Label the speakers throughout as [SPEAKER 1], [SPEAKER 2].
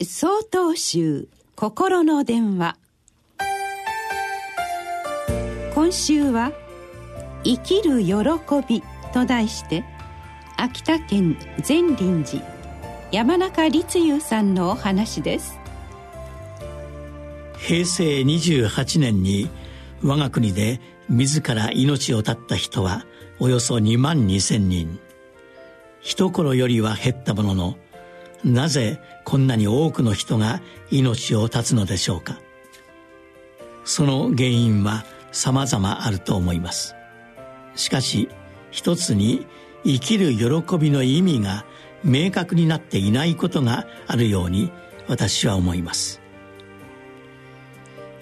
[SPEAKER 1] 総統集心の電話。今週は「生きる喜び」と題して秋田県善林寺山中立雄さんのお話です。
[SPEAKER 2] 平成28年に我が国で自ら命を絶った人はおよそ2万2千人。一頃よりは減ったもののなぜこんなに多くの人が命を絶つのでしょうか？その原因は様々あると思います。しかし一つに生きる喜びの意味が明確になっていないことがあるように私は思います。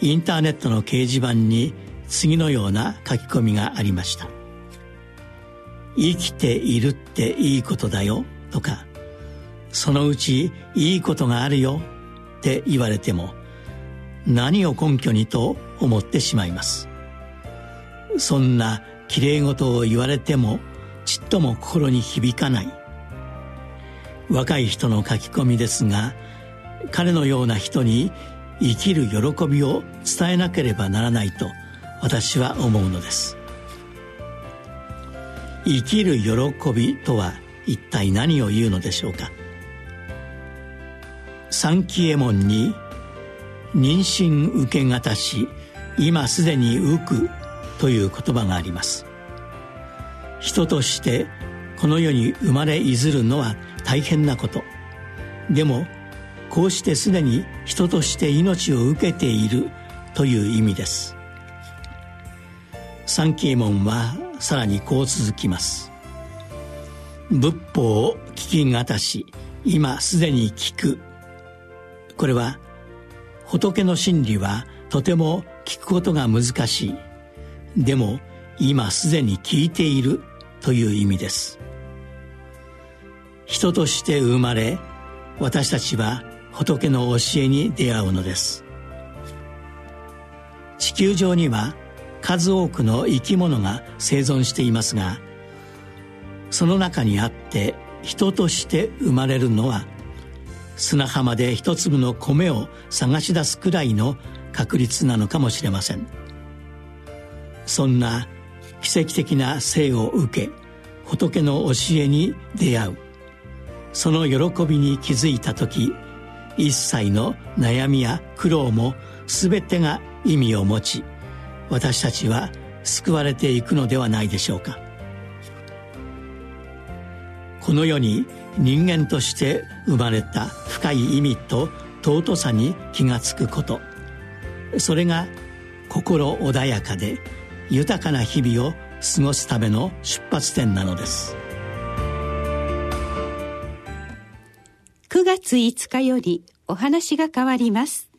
[SPEAKER 2] インターネットの掲示板に次のような書き込みがありました。生きているっていいことだよとかそのうちいいことがあるよって言われても何を根拠にと思ってしまいます。そんなきれい事を言われてもちっとも心に響かない。若い人の書き込みですが彼のような人に生きる喜びを伝えなければならないと私は思うのです。生きる喜びとは一体何を言うのでしょうか。三期右衛門に妊娠受けがたし今すでに浮くという言葉があります。人としてこの世に生まれいずるのは大変なこと。でもこうしてすでに人として命を受けているという意味です。三期右衛門はさらにこう続きます。仏法を聞きがたし今すでに聞く。これは仏の真理はとても聞くことが難しい。でも今すでに聞いているという意味です。人として生まれ私たちは仏の教えに出会うのです。地球上には数多くの生き物が生存していますがその中にあって人として生まれるのは砂浜で一粒の米を探し出すくらいの確率なのかもしれません。そんな奇跡的な生を受け仏の教えに出会う。その喜びに気づいた時一切の悩みや苦労も全てが意味を持ち私たちは救われていくのではないでしょうか。この世に人間として生まれた深い意味と尊さに気が付くこと。それが心穏やかで豊かな日々を過ごすための出発点なのです。
[SPEAKER 1] 9月5日よりお話が変わります。